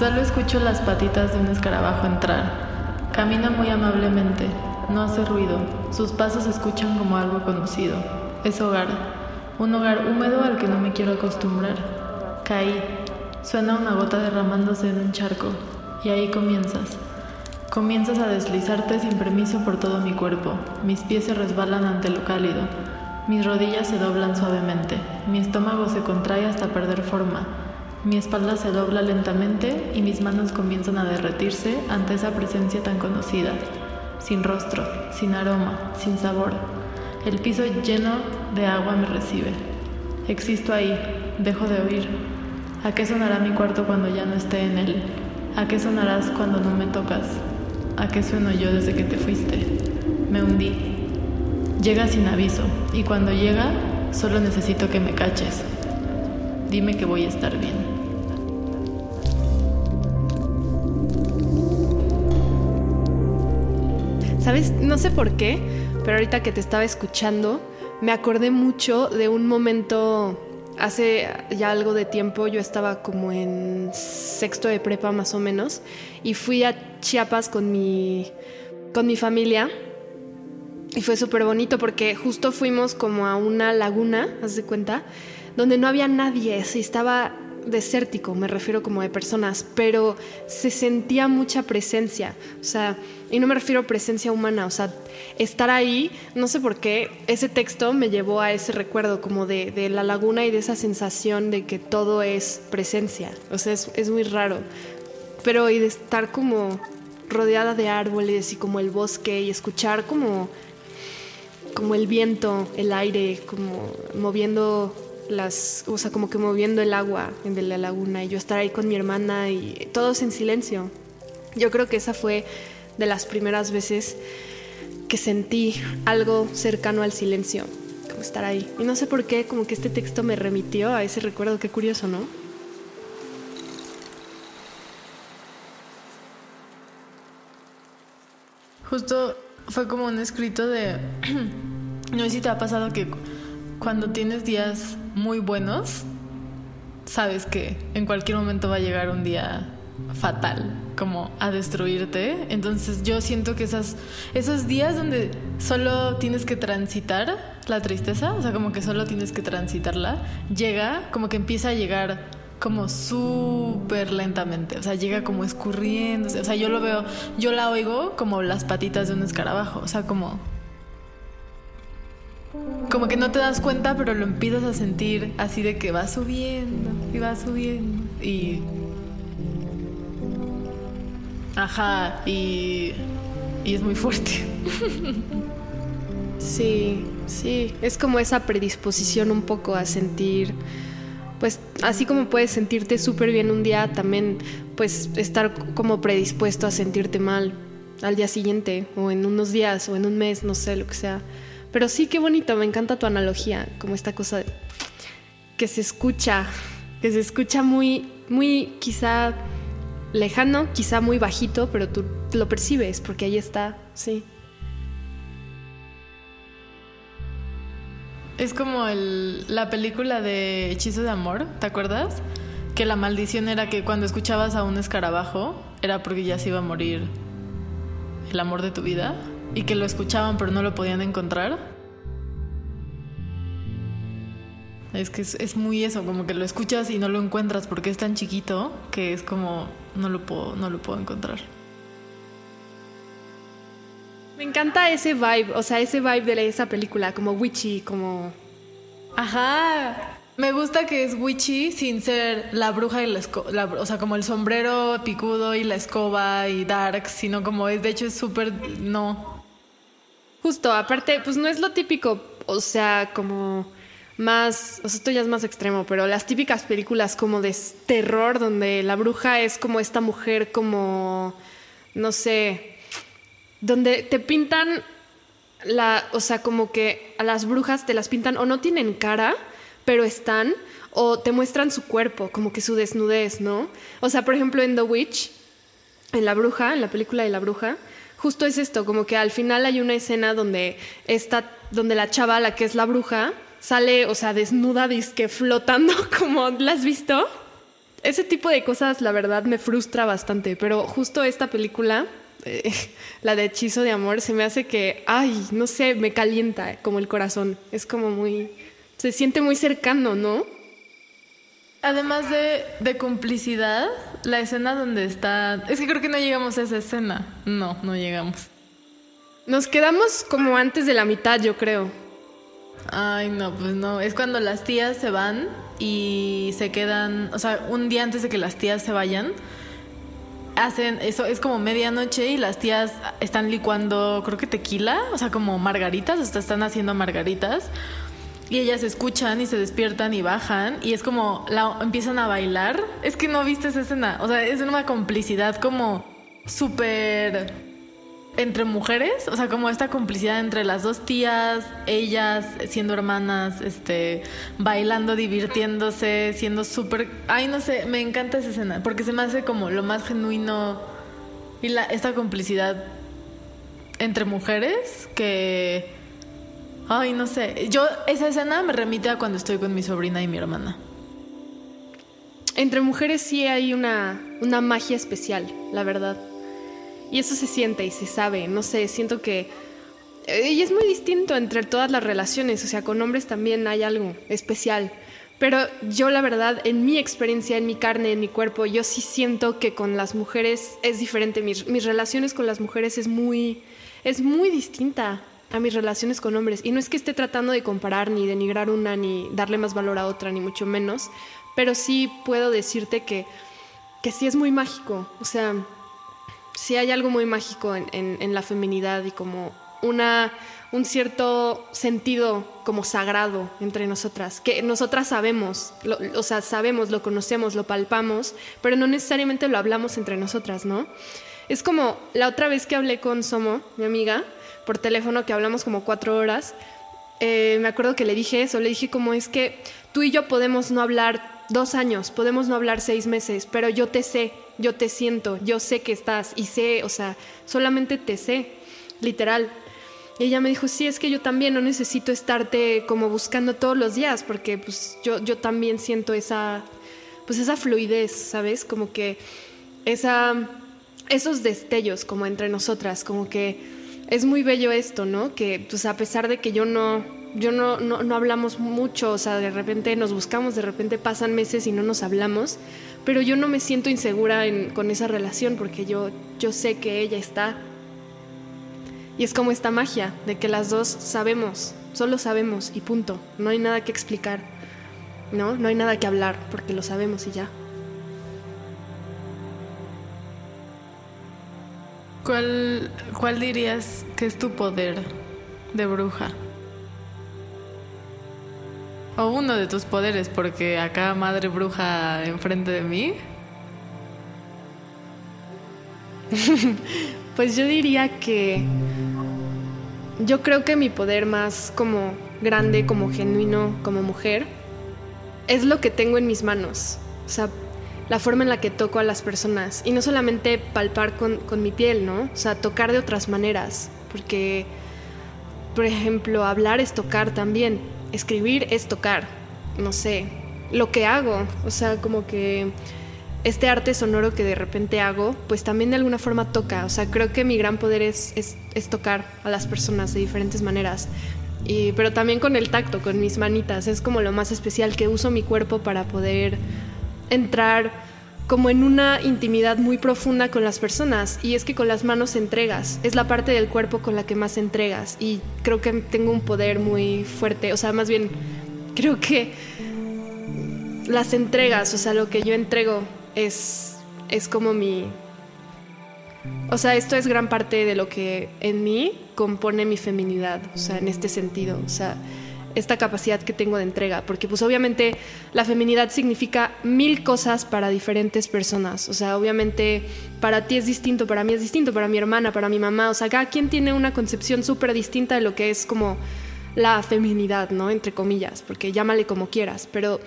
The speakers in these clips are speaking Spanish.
Solo escucho las patitas de un escarabajo entrar. Camina muy amablemente, no hace ruido, sus pasos se escuchan como algo conocido. Es hogar, un hogar húmedo al que no me quiero acostumbrar. Caí, suena una gota derramándose en un charco, y ahí comienzas. Comienzas a deslizarte sin permiso por todo mi cuerpo. Mis pies se resbalan ante lo cálido. Mis rodillas se doblan suavemente. Mi estómago se contrae hasta perder forma. Mi espalda se dobla lentamente y mis manos comienzan a derretirse ante esa presencia tan conocida. Sin rostro, sin aroma, sin sabor. El piso lleno de agua me recibe. Existo ahí, dejo de oír. ¿A qué sonará mi cuarto cuando ya no esté en él? ¿A qué sonarás cuando no me tocas? ¿A qué sueno yo desde que te fuiste? Me hundí. Llega sin aviso y cuando llega solo necesito que me caches. Dime que voy a estar bien. ¿Sabes? No sé por qué, pero ahorita que te estaba escuchando, me acordé mucho de un momento hace ya algo de tiempo yo estaba como en sexto de prepa más o menos y fui a Chiapas con mi, con mi familia y fue súper bonito porque justo fuimos como a una laguna, haz de cuenta, donde no había nadie, estaba desértico, me refiero como de personas, pero se sentía mucha presencia, o sea, y no me refiero a presencia humana, o sea, estar ahí, no sé por qué, ese texto me llevó a ese recuerdo como de, de la laguna y de esa sensación de que todo es presencia, o sea, es, es muy raro, pero y de estar como rodeada de árboles y como el bosque y escuchar como como el viento, el aire, como moviendo las, o sea, como que moviendo el agua de la laguna y yo estar ahí con mi hermana y todos en silencio. Yo creo que esa fue de las primeras veces que sentí algo cercano al silencio, como estar ahí. Y no sé por qué, como que este texto me remitió a ese recuerdo, qué curioso, ¿no? Justo fue como un escrito de... no sé si te ha pasado que cuando tienes días muy buenos, sabes que en cualquier momento va a llegar un día fatal, como a destruirte. Entonces yo siento que esas, esos días donde solo tienes que transitar la tristeza, o sea, como que solo tienes que transitarla, llega, como que empieza a llegar como súper lentamente, o sea, llega como escurriéndose, o sea, yo lo veo, yo la oigo como las patitas de un escarabajo, o sea, como como que no te das cuenta, pero lo empiezas a sentir así de que va subiendo y va subiendo y ajá, y y es muy fuerte. Sí, sí, es como esa predisposición un poco a sentir pues así como puedes sentirte súper bien un día, también pues estar como predispuesto a sentirte mal al día siguiente o en unos días o en un mes, no sé, lo que sea. Pero sí, qué bonito, me encanta tu analogía, como esta cosa que se escucha, que se escucha muy, muy quizá lejano, quizá muy bajito, pero tú lo percibes porque ahí está, sí. Es como el, la película de Hechizo de Amor, ¿te acuerdas? Que la maldición era que cuando escuchabas a un escarabajo era porque ya se iba a morir el amor de tu vida y que lo escuchaban pero no lo podían encontrar. Es que es, es, muy eso, como que lo escuchas y no lo encuentras porque es tan chiquito que es como no lo puedo, no lo puedo encontrar. Me encanta ese vibe, o sea, ese vibe de esa película, como witchy, como... Ajá. Me gusta que es witchy sin ser la bruja y la escoba, o sea, como el sombrero picudo y la escoba y dark, sino como es, de hecho es súper, no. Justo, aparte, pues no es lo típico, o sea, como más, o sea, esto ya es más extremo, pero las típicas películas como de terror donde la bruja es como esta mujer como, no sé, donde te pintan la, o sea, como que a las brujas te las pintan o no tienen cara, pero están, o te muestran su cuerpo, como que su desnudez, ¿no? O sea, por ejemplo, en The Witch, en La Bruja, en la película de La Bruja, justo es esto, como que al final hay una escena donde está, donde la chava, la que es la bruja, sale, o sea, desnuda, disque flotando, como, ¿la has visto? ese tipo de cosas, la verdad, me frustra bastante, pero justo esta película, eh, la de Hechizo de Amor, se me hace que, ay, no sé, me calienta como el corazón. Es como muy, se siente muy cercano, ¿no? Además de, de complicidad, la escena donde está... Es que creo que no llegamos a esa escena. No, no llegamos. Nos quedamos como antes de la mitad, yo creo. Ay, no, pues no. Es cuando las tías se van y se quedan, o sea, un día antes de que las tías se vayan, hacen eso, es como medianoche y las tías están licuando, creo que tequila, o sea, como margaritas, hasta están haciendo margaritas. Y ellas escuchan y se despiertan y bajan y es como empiezan a bailar. Es que no viste esa escena, o sea, es una complicidad como súper entre mujeres, o sea, como esta complicidad entre las dos tías, ellas siendo hermanas, este, bailando, divirtiéndose, siendo súper... Ay, no sé, me encanta esa escena, porque se me hace como lo más genuino y la, esta complicidad entre mujeres que... Ay, no sé, yo esa escena me remite a cuando estoy con mi sobrina y mi hermana. Entre mujeres sí hay una, una magia especial, la verdad. Y eso se siente y se sabe, no sé, siento que... Eh, y es muy distinto entre todas las relaciones, o sea, con hombres también hay algo especial. Pero yo la verdad, en mi experiencia, en mi carne, en mi cuerpo, yo sí siento que con las mujeres es diferente. Mis, mis relaciones con las mujeres es muy, es muy distinta a mis relaciones con hombres. Y no es que esté tratando de comparar ni denigrar una, ni darle más valor a otra, ni mucho menos. Pero sí puedo decirte que, que sí es muy mágico. O sea, sí hay algo muy mágico en, la feminidad y como una, un cierto sentido como sagrado entre nosotras, que nosotras sabemos, o sea, sabemos, lo conocemos, lo palpamos, pero no necesariamente lo hablamos entre nosotras, ¿no? Es como la otra vez que hablé con Somo, mi amiga, por teléfono, que hablamos como cuatro horas, eh, me acuerdo que le dije eso, le dije como es que tú y yo podemos no hablar dos años, podemos no hablar seis meses, pero yo te sé, yo te siento, yo sé que estás y sé, o sea, solamente te sé, literal. Y ella me dijo, sí, es que yo también no necesito estarte como buscando todos los días, porque pues yo, yo también siento esa, pues esa fluidez, ¿sabes? Como que esa, esos destellos como entre nosotras, como que es muy bello esto, ¿no? Que pues a pesar de que yo no, yo no, no, hablamos mucho, o sea, de repente nos buscamos, de repente pasan meses y no nos hablamos, pero yo no me siento insegura con esa relación porque yo, yo sé que ella está. Y es como esta magia de que las dos sabemos, solo sabemos y punto. No hay nada que explicar, ¿no? No hay nada que hablar porque lo sabemos y ya. ¿Cuál, dirías que es tu poder de bruja? O uno de tus poderes, porque acá madre bruja enfrente de mí. pues yo diría que yo creo que mi poder más como grande, como genuino, como mujer, es lo que tengo en mis manos. O sea, la forma en la que toco a las personas. Y no solamente palpar con, con mi piel, ¿no? O sea, tocar de otras maneras. Porque, por ejemplo, hablar es tocar también escribir es tocar, no sé, lo que hago, o sea, como que este arte sonoro que de repente hago, pues también de alguna forma toca, o sea, creo que mi gran poder es, es, tocar a las personas de diferentes maneras, y, pero también con el tacto, con mis manitas, es como lo más especial que uso mi cuerpo para poder entrar como en una intimidad muy profunda con las personas y es que con las manos entregas, es la parte del cuerpo con la que más entregas y creo que tengo un poder muy fuerte, o sea, más bien creo que las entregas, o sea, lo que yo entrego es, es como mi... O sea, esto es gran parte de lo que en mí compone mi feminidad, o sea, en este sentido, o sea, esta capacidad que tengo de entrega, porque pues obviamente la feminidad significa mil cosas para diferentes personas, o sea, obviamente para ti es distinto, para mí es distinto, para mi hermana, para mi mamá, o sea, cada quien tiene una concepción súper distinta de lo que es como la feminidad, ¿no? Entre comillas, porque llámale como quieras, pero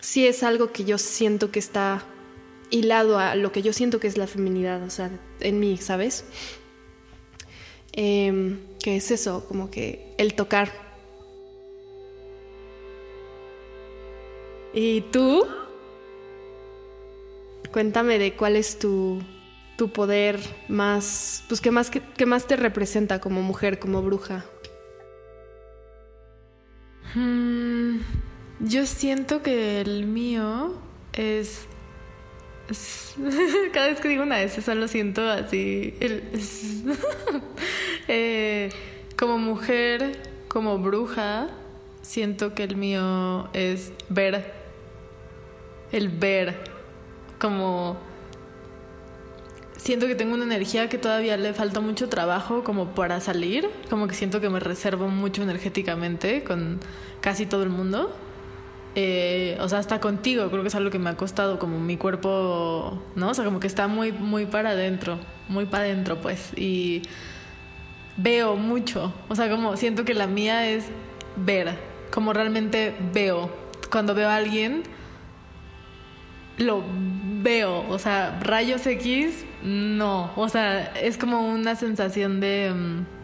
sí es algo que yo siento que está hilado a lo que yo siento que es la feminidad, o sea, en mí, ¿sabes? Eh, que es eso, como que el tocar ¿Y tú? Cuéntame de cuál es tu, tu poder más, pues qué más, qué, más te representa como mujer, como bruja. Hmm, yo siento que el mío es, cada vez que digo una S solo siento así eh, como mujer, como bruja, siento que el mío es ver, el ver, como siento que tengo una energía que todavía le falta mucho trabajo como para salir, como que siento que me reservo mucho energéticamente con casi todo el mundo. Eh, o sea, hasta contigo, creo que es algo que me ha costado, como mi cuerpo, ¿no? O sea, como que está muy, muy para adentro, muy para adentro, pues. Y veo mucho, o sea, como siento que la mía es ver, como realmente veo. Cuando veo a alguien, lo veo, o sea, rayos X, no, o sea, es como una sensación de... Mm,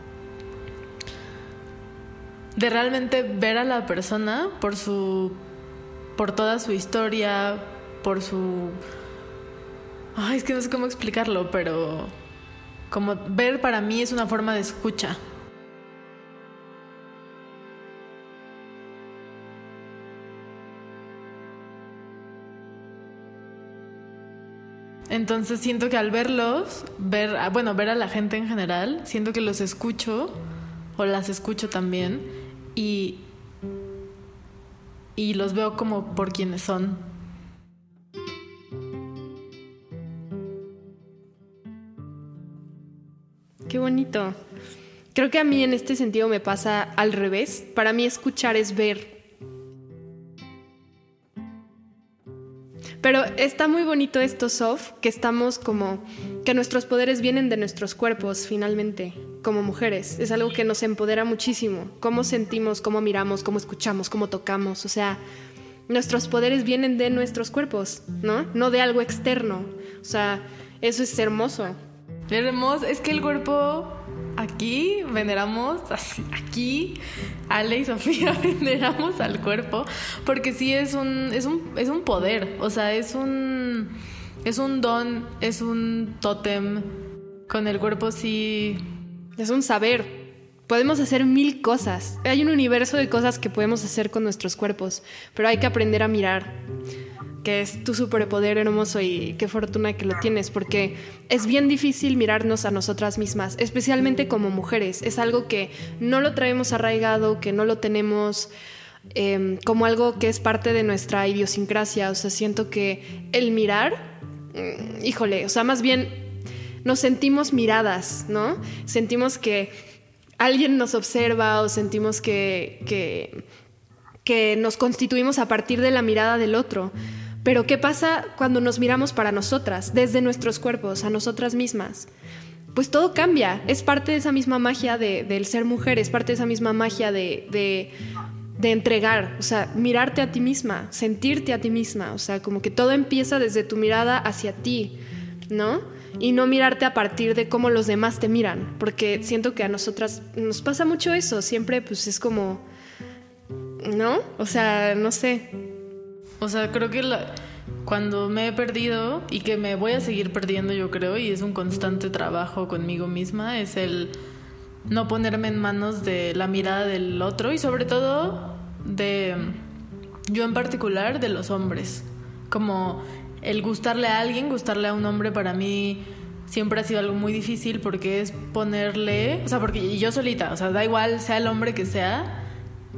de realmente ver a la persona por su por toda su historia, por su ay, es que no sé cómo explicarlo, pero como ver para mí es una forma de escucha. Entonces siento que al verlos, ver, ah, bueno, ver a la gente en general, siento que los escucho o las escucho también y, y los veo como por quienes son. Qué bonito. Creo que a mí en este sentido me pasa al revés. Para mí escuchar es ver Pero está muy bonito esto, Sof, que estamos como, que nuestros poderes vienen de nuestros cuerpos, finalmente, como mujeres. Es algo que nos empodera muchísimo. Cómo sentimos, cómo miramos, cómo escuchamos, cómo tocamos. O sea, nuestros poderes vienen de nuestros cuerpos, ¿no? No de algo externo. O sea, eso es hermoso. Hermoso. Es que el cuerpo aquí veneramos, aquí Ale y Sofía veneramos al cuerpo, porque sí es un, es un, es un poder, o sea, es un, es un don, es un tótem, con el cuerpo sí... Es un saber, podemos hacer mil cosas, hay un universo de cosas que podemos hacer con nuestros cuerpos, pero hay que aprender a mirar que es tu superpoder hermoso y qué fortuna que lo tienes, porque es bien difícil mirarnos a nosotras mismas, especialmente como mujeres. Es algo que no lo traemos arraigado, que no lo tenemos em, como algo que es parte de nuestra idiosincrasia. O sea, siento que el mirar, mm, híjole, o sea, más bien nos sentimos miradas, ¿no? Sentimos que alguien nos observa o sentimos que, que, que nos constituimos a partir de la mirada del otro. Pero ¿qué pasa cuando nos miramos para nosotras, desde nuestros cuerpos, a nosotras mismas? Pues todo cambia, es parte de esa misma magia del ser mujer, es parte de esa misma magia de, de, entregar, o sea, mirarte a ti misma, sentirte a ti misma, o sea, como que todo empieza desde tu mirada hacia ti, ¿no? Y no mirarte a partir de cómo los demás te miran, porque siento que a nosotras nos pasa mucho eso, siempre pues es como, ¿no? O sea, no sé, o sea, creo que cuando me he perdido y que me voy a seguir perdiendo, yo creo, y es un constante trabajo conmigo misma, es el no ponerme en manos de la mirada del otro y sobre todo de, yo en particular, de los hombres. Como el gustarle a alguien, gustarle a un hombre para mí siempre ha sido algo muy difícil porque es ponerle, o sea, porque yo solita, o sea, da igual, sea el hombre que sea,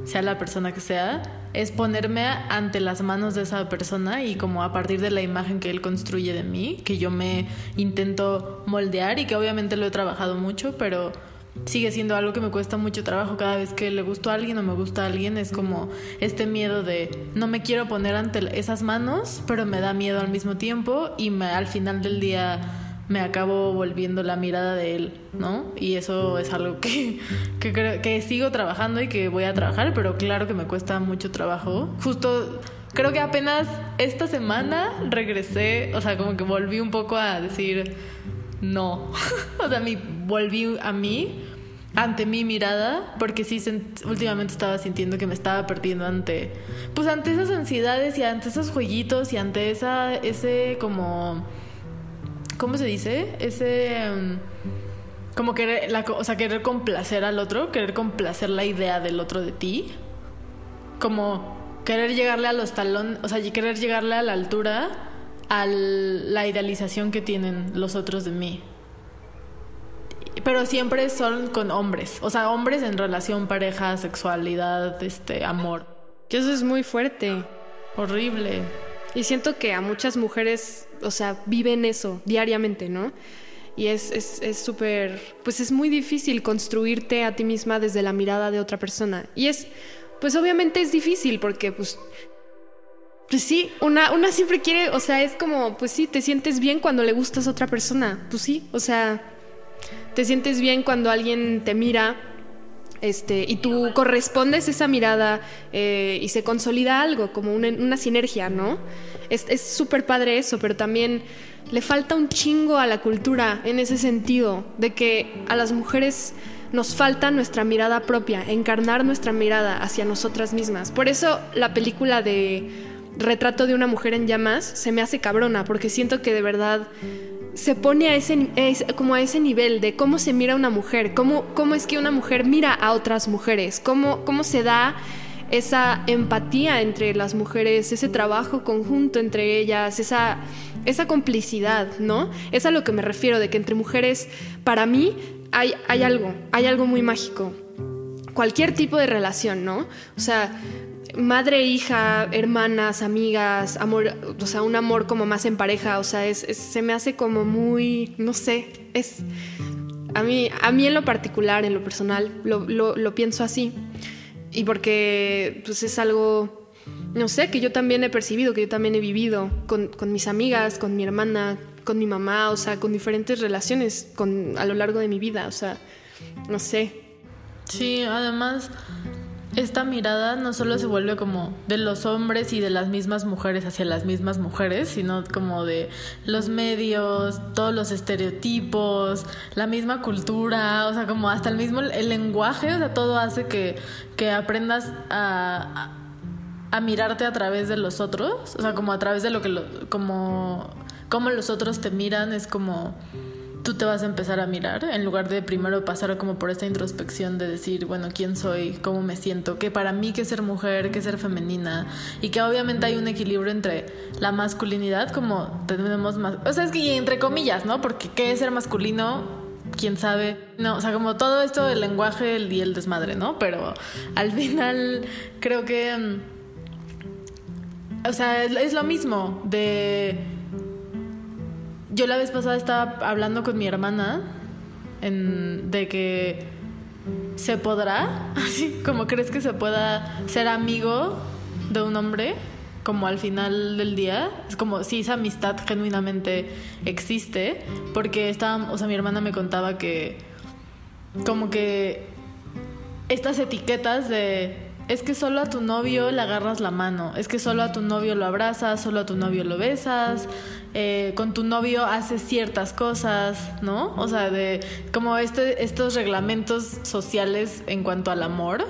sea la persona que sea, es ponerme ante las manos de esa persona y como a partir de la imagen que él construye de mí, que yo me intento moldear y que obviamente lo he trabajado mucho, pero sigue siendo algo que me cuesta mucho trabajo. Cada vez que le gusto a alguien o me gusta a alguien, es como este miedo de no me quiero poner ante esas manos, pero me da miedo al mismo tiempo y me, al final del día me acabo volviendo la mirada de él, ¿no? Y eso es algo que, que, que sigo trabajando y que voy a trabajar, pero claro que me cuesta mucho trabajo. Justo creo que apenas esta semana regresé, o sea, como que volví un poco a decir no. o sea, mi, volví a mí ante mi mirada, porque sí últimamente estaba sintiendo que me estaba perdiendo ante pues ante esas ansiedades y ante esos jueguitos y ante esa ese como ¿cómo se dice? Ese em, como querer la, o sea, querer complacer al otro, querer complacer la idea del otro de ti. Como querer llegarle a los talones, o sea, querer llegarle a la altura a la idealización que tienen los otros de mí pero siempre son con hombres, o sea, hombres en relación, pareja, sexualidad, este, amor. Que eso es muy fuerte. Horrible. Y siento que a muchas mujeres, o sea, viven eso diariamente, ¿no? Y es súper, es, pues es muy difícil construirte a ti misma desde la mirada de otra persona. Y es, pues obviamente es difícil porque, pues, pues sí, una, una siempre quiere, o sea, es como, pues sí, te sientes bien cuando le gustas a otra persona. Pues sí, o sea, te sientes bien cuando alguien te mira este, y tú correspondes esa mirada eh, y se consolida algo, como una, sinergia, ¿no? Es súper padre eso, pero también le falta un chingo a la cultura en ese sentido, de que a las mujeres nos falta nuestra mirada propia, encarnar nuestra mirada hacia nosotras mismas. Por eso la película de Retrato de una mujer en llamas se me hace cabrona, porque siento que de verdad se pone a ese, como a ese nivel de cómo se mira una mujer, cómo, cómo es que una mujer mira a otras mujeres, cómo, cómo se da esa empatía entre las mujeres, ese trabajo conjunto entre ellas, esa, esa complicidad, ¿no? Es a lo que me refiero, de que entre mujeres, para mí, hay, hay algo, hay algo muy mágico. Cualquier tipo de relación, ¿no? O sea, madre, hija, hermanas, amigas, amor, o sea, un amor como más en pareja, o sea, es, se me hace como muy, no sé, es, a mí, a mí en lo particular, en lo personal, lo, lo, pienso así. Y porque, pues es algo, no sé, que yo también he percibido, que yo también he vivido con, con mis amigas, con mi hermana, con mi mamá, o sea, con diferentes relaciones con, a lo largo de mi vida, o sea, no sé. Sí, además esta mirada no solo se vuelve como de los hombres y de las mismas mujeres hacia las mismas mujeres, sino como de los medios, todos los estereotipos, la misma cultura, o sea, como hasta el mismo el lenguaje, o sea, todo hace que, que aprendas a, a, mirarte a través de los otros, o sea, como a través de lo que, lo, como, como los otros te miran, es como tú te vas a empezar a mirar en lugar de primero pasar como por esta introspección de decir, bueno, quién soy, cómo me siento, que para mí que ser mujer, que ser femenina y que obviamente hay un equilibrio entre la masculinidad como tenemos más, o sea, es que entre comillas, ¿no? Porque qué es ser masculino, quién sabe, no, o sea, como todo esto del lenguaje y el desmadre, ¿no? Pero al final creo que, mm, o sea, es lo mismo de yo la vez pasada estaba hablando con mi hermana de que se podrá, así como crees que se pueda ser amigo de un hombre, como al final del día, es como si esa amistad genuinamente existe, porque estaba, o sea, mi hermana me contaba que como que estas etiquetas de es que solo a tu novio le agarras la mano, es que solo a tu novio lo abrazas, solo a tu novio lo besas, eh, con tu novio haces ciertas cosas, ¿no? O sea, de como este, estos reglamentos sociales en cuanto al amor.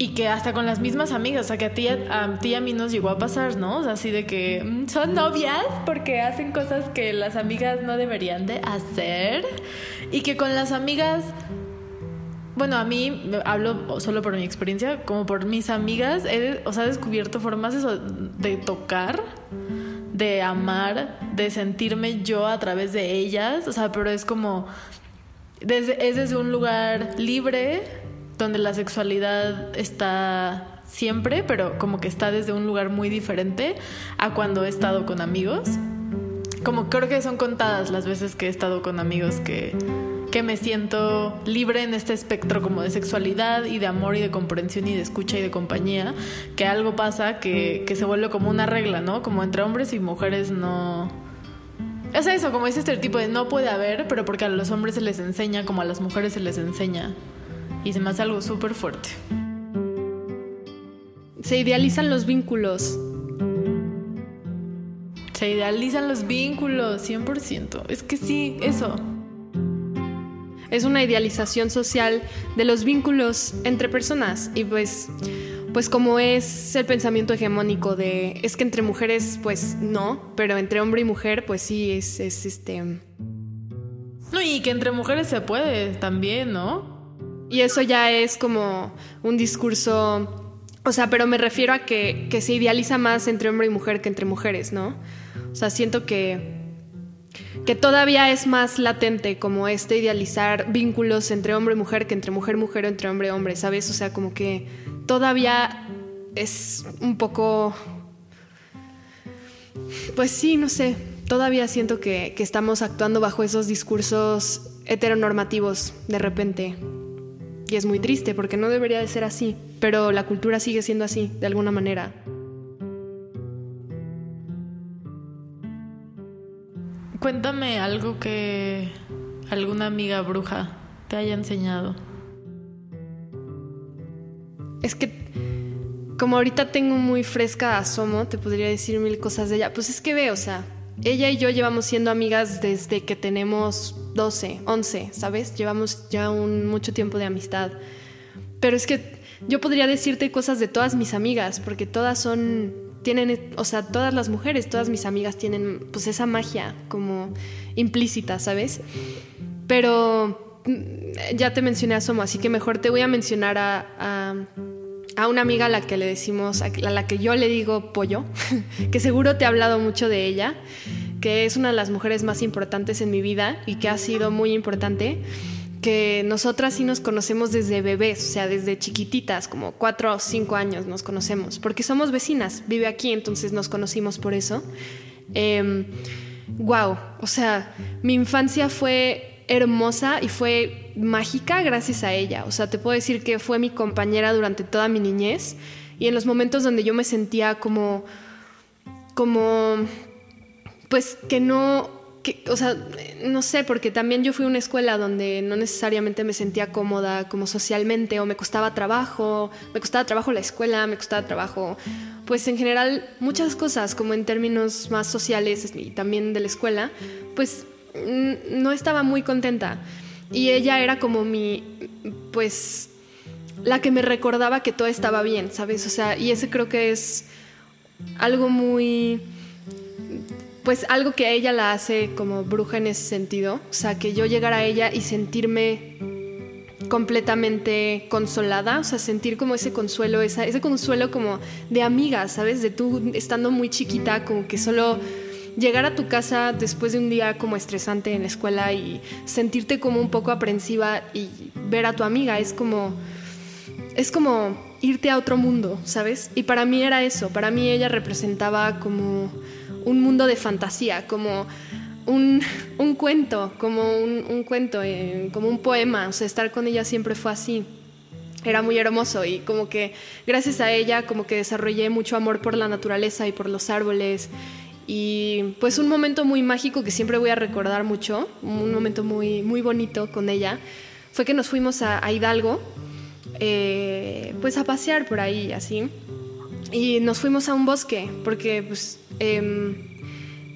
Y que hasta con las mismas amigas, o sea, que a ti, a ti y a mí nos llegó a pasar, ¿no? O sea, así de que mm, son novias porque hacen cosas que las amigas no deberían de hacer. Y que con las amigas bueno, a mí hablo solo por mi experiencia, como por mis amigas, he, o sea, descubierto formas de tocar, de amar, de sentirme yo a través de ellas, o sea, pero es como, desde, es desde un lugar libre, donde la sexualidad está siempre, pero como que está desde un lugar muy diferente a cuando he estado con amigos. Como creo que son contadas las veces que he estado con amigos que que me siento libre en este espectro como de sexualidad y de amor y de comprensión y de escucha y de compañía, que algo pasa que, se vuelve como una regla, ¿no? Como entre hombres y mujeres no... Es eso, como ese estereotipo de no puede haber, pero porque a los hombres se les enseña como a las mujeres se les enseña. Y se me hace algo súper fuerte. Se idealizan los vínculos. Se idealizan los vínculos, 100%. Es que sí, eso. Es una idealización social de los vínculos entre personas y pues pues como es el pensamiento hegemónico de es que entre mujeres pues no, pero entre hombre y mujer pues sí es, es este no y que entre mujeres se puede también, ¿no? Y eso ya es como un discurso, o sea, pero me refiero a que, que se idealiza más entre hombre y mujer que entre mujeres, ¿no? O sea, siento que que todavía es más latente como este idealizar vínculos entre hombre y mujer que entre mujer mujer o entre hombre y hombre, ¿sabes? O sea, como que todavía es un poco... Pues sí, no sé, todavía siento que, que estamos actuando bajo esos discursos heteronormativos de repente. Y es muy triste porque no debería de ser así, pero la cultura sigue siendo así, de alguna manera. Cuéntame algo que alguna amiga bruja te haya enseñado. Es que como ahorita tengo muy fresca a Somo, te podría decir mil cosas de ella. Pues es que ve, o sea, ella y yo llevamos siendo amigas desde que tenemos 12, 11, ¿sabes? Llevamos ya un mucho tiempo de amistad. Pero es que yo podría decirte cosas de todas mis amigas, porque todas son tienen, o sea, todas las mujeres, todas mis amigas tienen pues esa magia como implícita, ¿sabes? Pero mm, ya te mencioné a Somo, así que mejor te voy a mencionar a, a, una amiga a la que le decimos, a la que yo le digo pollo, que seguro te he hablado mucho de ella, que es una de las mujeres más importantes en mi vida y que ha sido muy importante que nosotras sí nos conocemos desde bebés, o sea, desde chiquititas, como cuatro o cinco años nos conocemos, porque somos vecinas, vive aquí, entonces nos conocimos por eso. wow, em, o sea, mi infancia fue hermosa y fue mágica gracias a ella, o sea, te puedo decir que fue mi compañera durante toda mi niñez y en los momentos donde yo me sentía como, como, pues que no o sea, no sé, porque también yo fui a una escuela donde no necesariamente me sentía cómoda como socialmente o me costaba trabajo, me costaba trabajo la escuela, me costaba trabajo, pues en general muchas cosas como en términos más sociales y también de la escuela, pues no estaba muy contenta. Y ella era como mi, pues, la que me recordaba que todo estaba bien, ¿sabes? O sea, y ese creo que es algo muy pues algo que a ella la hace como bruja en ese sentido, o sea, que yo llegara a ella y sentirme completamente consolada, o sea, sentir como ese consuelo, ese consuelo como de amiga, ¿sabes? De tú estando muy chiquita, como que solo llegar a tu casa después de un día como estresante en la escuela y sentirte como un poco aprensiva y ver a tu amiga es como es como irte a otro mundo, ¿sabes? Y para mí era eso, para mí ella representaba como un mundo de fantasía, como un, cuento, como un, cuento, eh, como un poema. O sea, estar con ella siempre fue así. Era muy hermoso y como que gracias a ella como que desarrollé mucho amor por la naturaleza y por los árboles y pues un momento muy mágico que siempre voy a recordar mucho, un momento muy, muy bonito con ella, fue que nos fuimos a, Hidalgo, eh, pues a pasear por ahí, así. Y nos fuimos a un bosque, porque pues Em,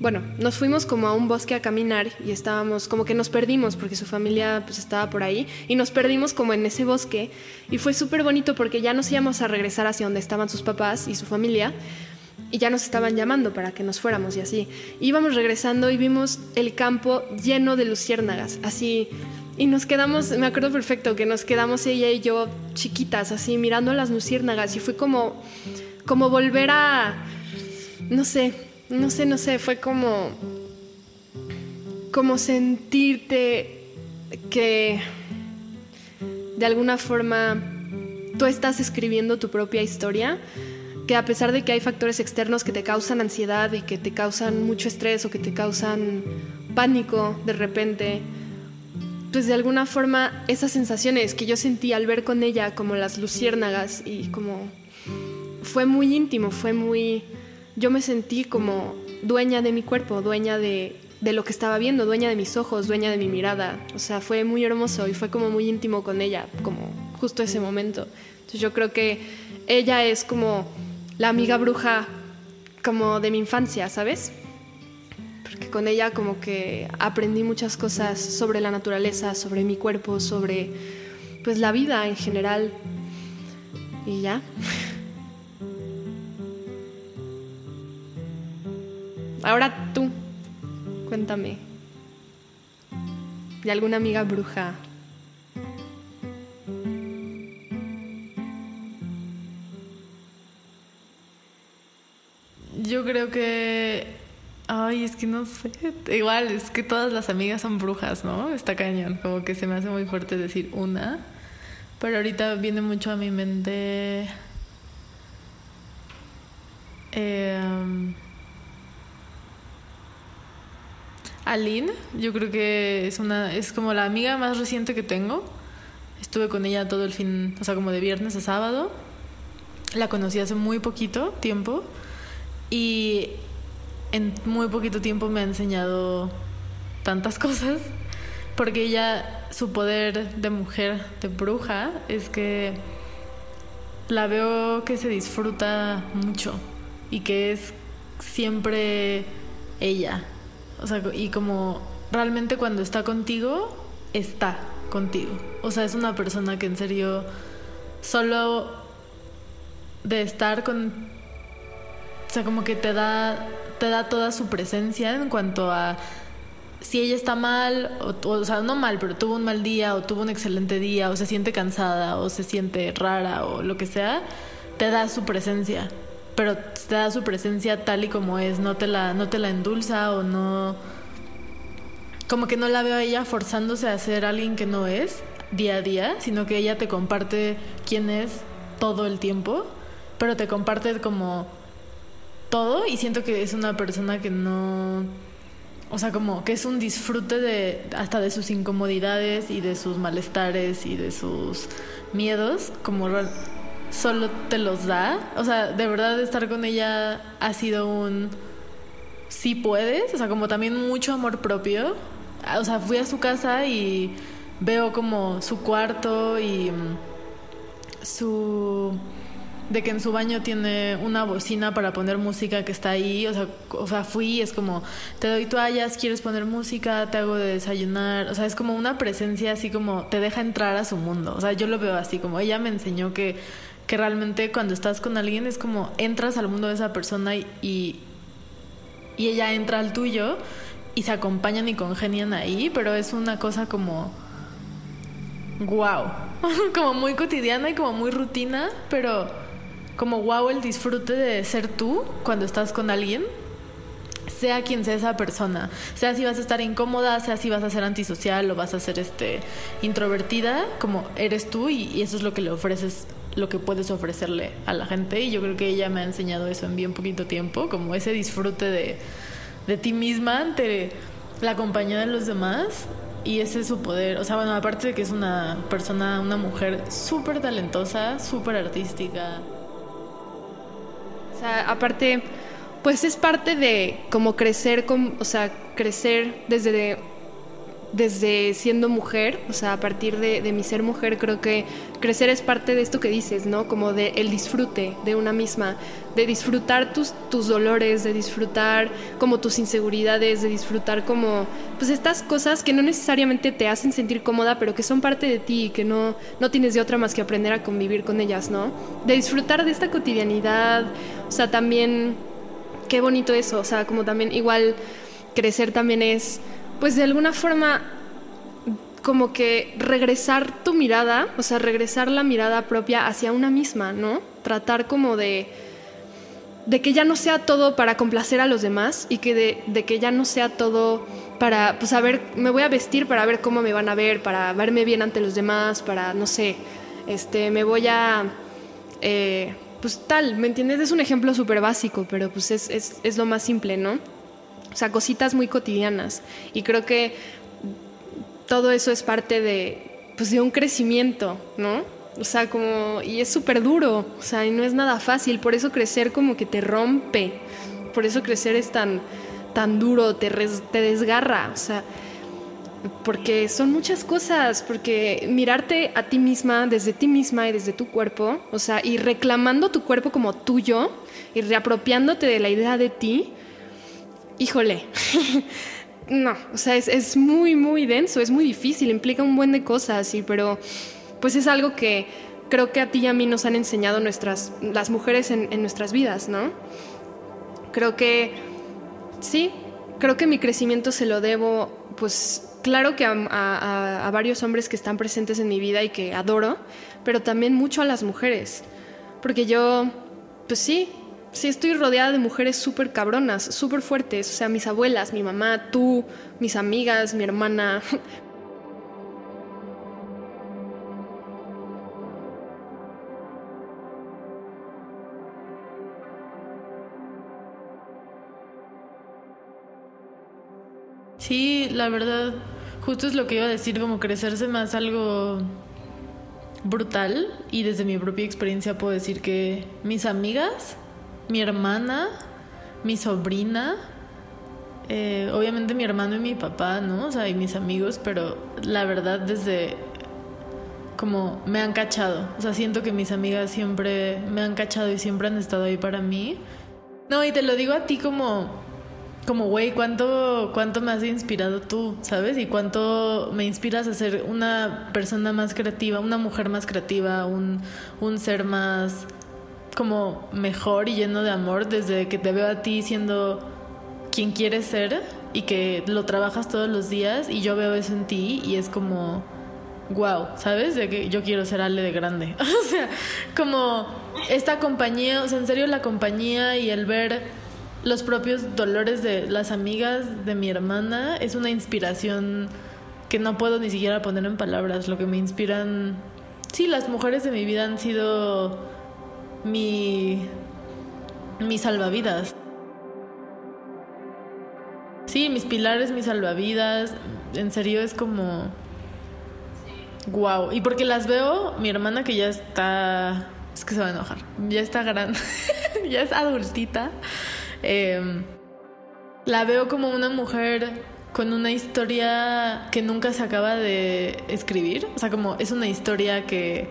bueno, nos fuimos como a un bosque a caminar y estábamos como que nos perdimos porque su familia pues estaba por ahí y nos perdimos como en ese bosque y fue súper bonito porque ya nos íbamos a regresar hacia donde estaban sus papás y su familia y ya nos estaban llamando para que nos fuéramos y así. Íbamos regresando y vimos el campo lleno de luciérnagas, así y nos quedamos, me acuerdo perfecto que nos quedamos ella y yo chiquitas así mirando las luciérnagas y fue como como volver a no sé, no sé, no sé, fue como, como sentirte que de alguna forma tú estás escribiendo tu propia historia, que a pesar de que hay factores externos que te causan ansiedad y que te causan mucho estrés o que te causan pánico de repente, pues de alguna forma esas sensaciones que yo sentí al ver con ella como las luciérnagas y como fue muy íntimo, fue muy yo me sentí como dueña de mi cuerpo, dueña de, lo que estaba viendo, dueña de mis ojos, dueña de mi mirada. O sea, fue muy hermoso y fue como muy íntimo con ella, como justo ese momento. Entonces yo creo que ella es como la amiga bruja como de mi infancia, ¿sabes? Porque con ella como que aprendí muchas cosas sobre la naturaleza, sobre mi cuerpo, sobre pues la vida en general. Y ya. Ahora tú, cuéntame. ¿De alguna amiga bruja? Yo creo que. Ay, es que no sé. Igual, es que todas las amigas son brujas, ¿no? Está cañón. Como que se me hace muy fuerte decir una. Pero ahorita viene mucho a mi mente. Eh, Aline, yo creo que es una es como la amiga más reciente que tengo. Estuve con ella todo el fin, o sea, como de viernes a sábado. La conocí hace muy poquito tiempo y en muy poquito tiempo me ha enseñado tantas cosas porque ella su poder de mujer, de bruja, es que la veo que se disfruta mucho y que es siempre ella o sea, y como realmente cuando está contigo, está contigo. O sea, es una persona que en serio solo de estar con o sea, como que te da te da toda su presencia en cuanto a si ella está mal, o, o, sea, no mal, pero tuvo un mal día, o tuvo un excelente día, o se siente cansada, o se siente rara, o lo que sea, te da su presencia pero te da su presencia tal y como es, no te la, no te la endulza o no... Como que no la veo a ella forzándose a ser alguien que no es día a día, sino que ella te comparte quién es todo el tiempo, pero te comparte como todo y siento que es una persona que no... O sea, como que es un disfrute de hasta de sus incomodidades y de sus malestares y de sus miedos, como solo te los da. O sea, de verdad estar con ella ha sido un sí puedes, o sea, como también mucho amor propio. O sea, fui a su casa y veo como su cuarto y mm, su de que en su baño tiene una bocina para poner música que está ahí, o sea, o sea, fui, es como, te doy toallas, quieres poner música, te hago de desayunar, o sea, es como una presencia así como, te deja entrar a su mundo, o sea, yo lo veo así, como ella me enseñó que que realmente cuando estás con alguien es como entras al mundo de esa persona y, y, ella entra al tuyo y se acompañan y congenian ahí, pero es una cosa como wow, como muy cotidiana y como muy rutina, pero como wow el disfrute de ser tú cuando estás con alguien, sea quien sea esa persona, sea si vas a estar incómoda, sea si vas a ser antisocial o vas a ser este introvertida, como eres tú y, y eso es lo que le ofreces lo que puedes ofrecerle a la gente. Y yo creo que ella me ha enseñado eso en bien poquito tiempo, como ese disfrute de, de ti misma ante la compañía de los demás. Y ese es su poder, o sea, bueno, aparte de que es una persona, una mujer súper talentosa, súper artística. O sea, aparte, pues es parte de como crecer, con, o sea, crecer desde desde siendo mujer, o sea, a partir de, mi ser mujer, creo que crecer es parte de esto que dices, ¿no? Como de el disfrute de una misma, de disfrutar tus, tus dolores, de disfrutar como tus inseguridades, de disfrutar como, pues estas cosas que no necesariamente te hacen sentir cómoda, pero que son parte de ti y que no, no tienes de otra más que aprender a convivir con ellas, ¿no? De disfrutar de esta cotidianidad, o sea, también, qué bonito eso, o sea, como también igual crecer también es pues de alguna forma como que regresar tu mirada, o sea, regresar la mirada propia hacia una misma, ¿no? Tratar como de, de que ya no sea todo para complacer a los demás y que de, que ya no sea todo para, pues a ver, me voy a vestir para ver cómo me van a ver, para verme bien ante los demás, para, no sé, este, me voy a, eh, pues tal, ¿me entiendes? Es un ejemplo súper básico, pero pues es, es, es lo más simple, ¿no? O sea, cositas muy cotidianas. Y creo que todo eso es parte de, pues, de un crecimiento, ¿no? O sea, como, y es súper duro, o sea, y no es nada fácil, por eso crecer como que te rompe, por eso crecer es tan, tan duro, te, te desgarra, o sea, porque son muchas cosas, porque mirarte a ti misma, desde ti misma y desde tu cuerpo, o sea, y reclamando tu cuerpo como tuyo y reapropiándote de la idea de ti, híjole, no, o sea, es, es, muy, muy denso, es muy difícil, implica un buen de cosas, sí, pero pues es algo que creo que a ti y a mí nos han enseñado nuestras, las mujeres en, en nuestras vidas, ¿no? Creo que, sí, creo que mi crecimiento se lo debo, pues claro que a, a, a, varios hombres que están presentes en mi vida y que adoro, pero también mucho a las mujeres. Porque yo, pues sí, sí estoy rodeada de mujeres súper cabronas, súper fuertes. O sea, mis abuelas, mi mamá, tú, mis amigas, mi hermana. Sí, la verdad, justo es lo que iba a decir, como crecerse más algo brutal y desde mi propia experiencia puedo decir que mis amigas, mi hermana, mi sobrina, eh, obviamente mi hermano y mi papá, ¿no? O sea, y mis amigos, pero la verdad desde como me han cachado, o sea, siento que mis amigas siempre me han cachado y siempre han estado ahí para mí. No, y te lo digo a ti como como, güey, ¿cuánto, ¿cuánto me has inspirado tú, sabes? Y cuánto me inspiras a ser una persona más creativa, una mujer más creativa, un, un ser más como mejor y lleno de amor desde que te veo a ti siendo quien quieres ser y que lo trabajas todos los días y yo veo eso en ti y es como wow, ¿sabes? De que yo quiero ser Ale de grande. o sea, como esta compañía, o sea, en serio la compañía y el ver los propios dolores de las amigas de mi hermana es una inspiración que no puedo ni siquiera poner en palabras. Lo que me inspiran, sí, las mujeres de mi vida han sido mi, salvavidas. Sí, mis pilares, mis salvavidas. En serio es como... Wow. Y porque las veo, mi hermana que ya está... Es que se va a enojar. Ya está grande. ya es adultita. Eh, la veo como una mujer con una historia que nunca se acaba de escribir. O sea, como es una historia que,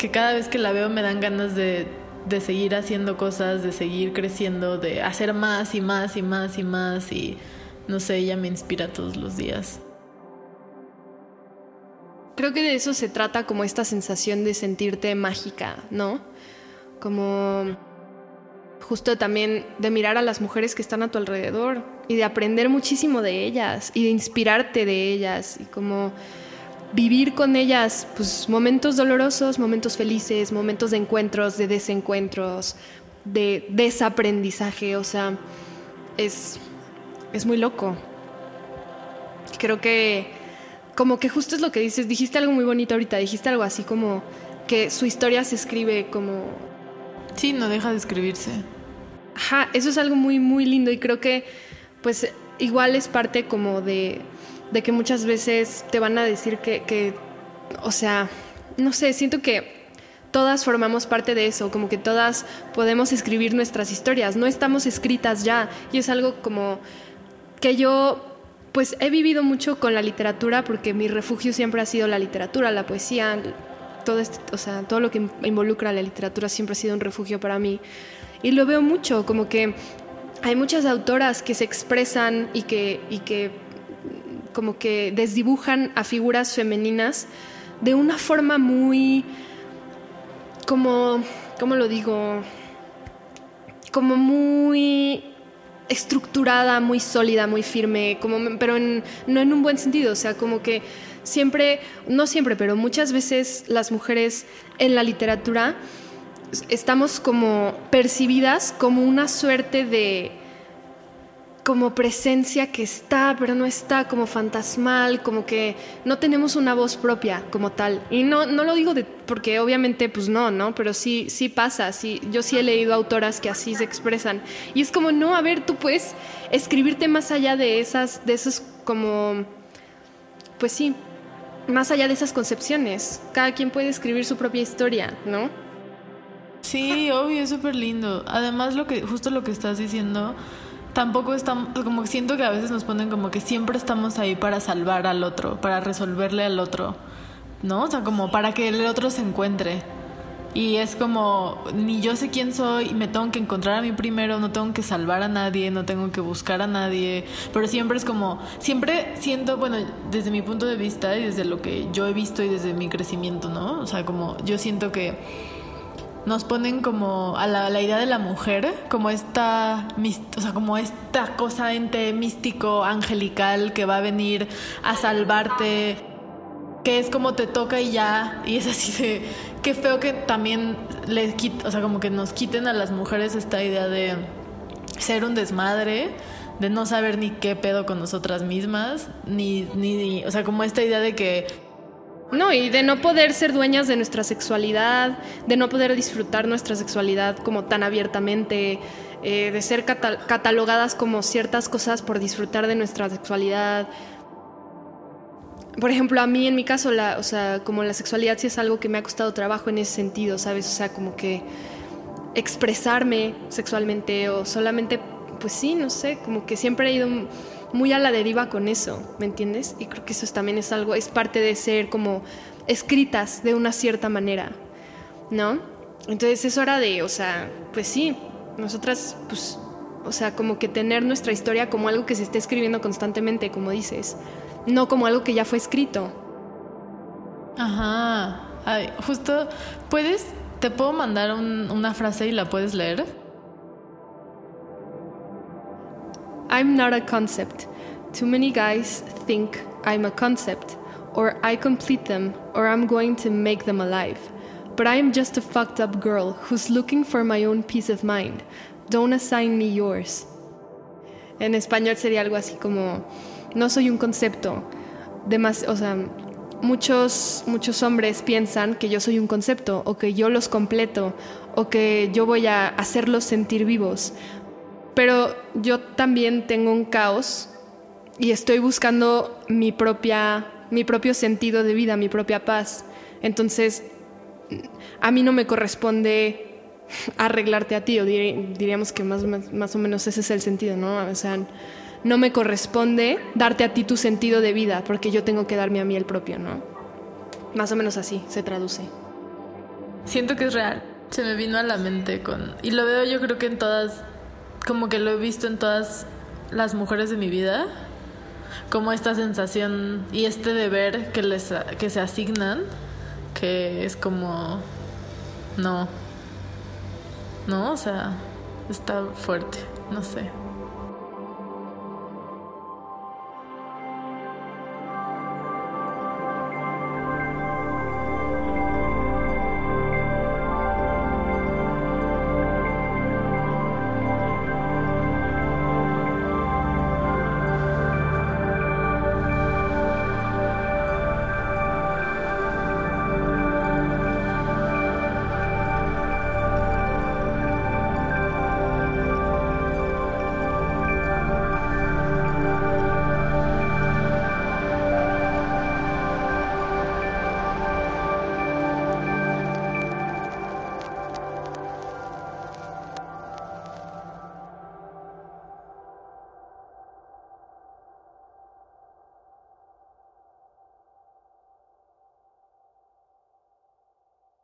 que cada vez que la veo me dan ganas de, de seguir haciendo cosas, de seguir creciendo, de hacer más y más y más y más. Y no sé, ella me inspira todos los días. Creo que de eso se trata como esta sensación de sentirte mágica, ¿no? Como justo también de mirar a las mujeres que están a tu alrededor y de aprender muchísimo de ellas y de inspirarte de ellas y como vivir con ellas pues momentos dolorosos, momentos felices, momentos de encuentros, de desencuentros, de desaprendizaje, o sea, es es muy loco. Creo que como que justo es lo que dices, dijiste algo muy bonito ahorita, dijiste algo así como que su historia se escribe como Sí, no deja de escribirse. Ajá, eso es algo muy, muy lindo y creo que pues igual es parte como de, de que muchas veces te van a decir que, que, o sea, no sé, siento que todas formamos parte de eso, como que todas podemos escribir nuestras historias, no estamos escritas ya y es algo como que yo pues he vivido mucho con la literatura porque mi refugio siempre ha sido la literatura, la poesía, todo, este, o sea, todo lo que involucra la literatura siempre ha sido un refugio para mí. Y lo veo mucho, como que hay muchas autoras que se expresan y que, y que como que desdibujan a figuras femeninas de una forma muy, como, ¿cómo lo digo? Como muy estructurada, muy sólida, muy firme, como, pero no en un buen sentido, o sea, como que siempre, no siempre, pero muchas veces las mujeres en la literatura estamos como percibidas como una suerte de como presencia que está, pero no está, como fantasmal, como que no tenemos una voz propia como tal. Y no, no lo digo de, porque obviamente pues no, ¿no? Pero sí, sí pasa, sí, yo sí he leído autoras que así se expresan. Y es como, no, a ver, tú puedes escribirte más allá de esas, de esos como, pues sí, más allá de esas concepciones. Cada quien puede escribir su propia historia, ¿no? Sí, obvio, es súper lindo. Además, lo que, justo lo que estás diciendo, tampoco estamos, como siento que a veces nos ponen como que siempre estamos ahí para salvar al otro, para resolverle al otro, ¿no? O sea, como para que el otro se encuentre. Y es como, ni yo sé quién soy, me tengo que encontrar a mí primero, no tengo que salvar a nadie, no tengo que buscar a nadie, pero siempre es como, siempre siento, bueno, desde mi punto de vista y desde lo que yo he visto y desde mi crecimiento, ¿no? O sea, como yo siento que nos ponen como a la, idea de la mujer, como esta, o sea, como esta cosa ente místico, angelical que va a venir a salvarte, que es como te toca y ya, y es así de, qué feo que también les quit, o sea, como que nos quiten a las mujeres esta idea de ser un desmadre, de no saber ni qué pedo con nosotras mismas, ni, ni, o sea, como esta idea de que no, y de no poder ser dueñas de nuestra sexualidad, de no poder disfrutar nuestra sexualidad como tan abiertamente, eh, de ser catalogadas como ciertas cosas por disfrutar de nuestra sexualidad. Por ejemplo, a mí en mi caso, la, o sea, como la sexualidad sí es algo que me ha costado trabajo en ese sentido, ¿sabes? O sea, como que expresarme sexualmente o solamente, pues sí, no sé, como que siempre he ido muy a la deriva con eso, ¿me entiendes? Y creo que eso también es algo, es parte de ser como escritas de una cierta manera, ¿no? Entonces es hora de, o sea, pues sí, nosotras, pues, o sea, como que tener nuestra historia como algo que se esté escribiendo constantemente, como dices, no como algo que ya fue escrito. Ajá. Justo, ¿puedes, te puedo mandar una frase y la puedes leer? I'm not a concept. Too many guys think I'm a concept, or I complete them, or I'm going to make them alive. But I am just a fucked up girl who's looking for my own peace of mind. Don't assign me yours. En español sería algo así como, no soy un concepto. Demas o sea, muchos, muchos hombres piensan que yo soy un concepto, o que yo los completo, o que yo voy a hacerlos sentir vivos. Pero yo también tengo un caos y estoy buscando mi propia mi propio sentido de vida, mi propia paz. Entonces, a mí no me corresponde arreglarte a ti, o diríamos que más, más, o menos ese es el sentido, ¿no? O sea, no me corresponde darte a ti tu sentido de vida, porque yo tengo que darme a mí el propio, ¿no? Más o menos así se traduce. Siento que es real. Se me vino a la mente con... Y lo veo yo creo que en todas como que lo he visto en todas las mujeres de mi vida, como esta sensación y este deber que les que se asignan, que es como no. No, o sea, está fuerte, no sé.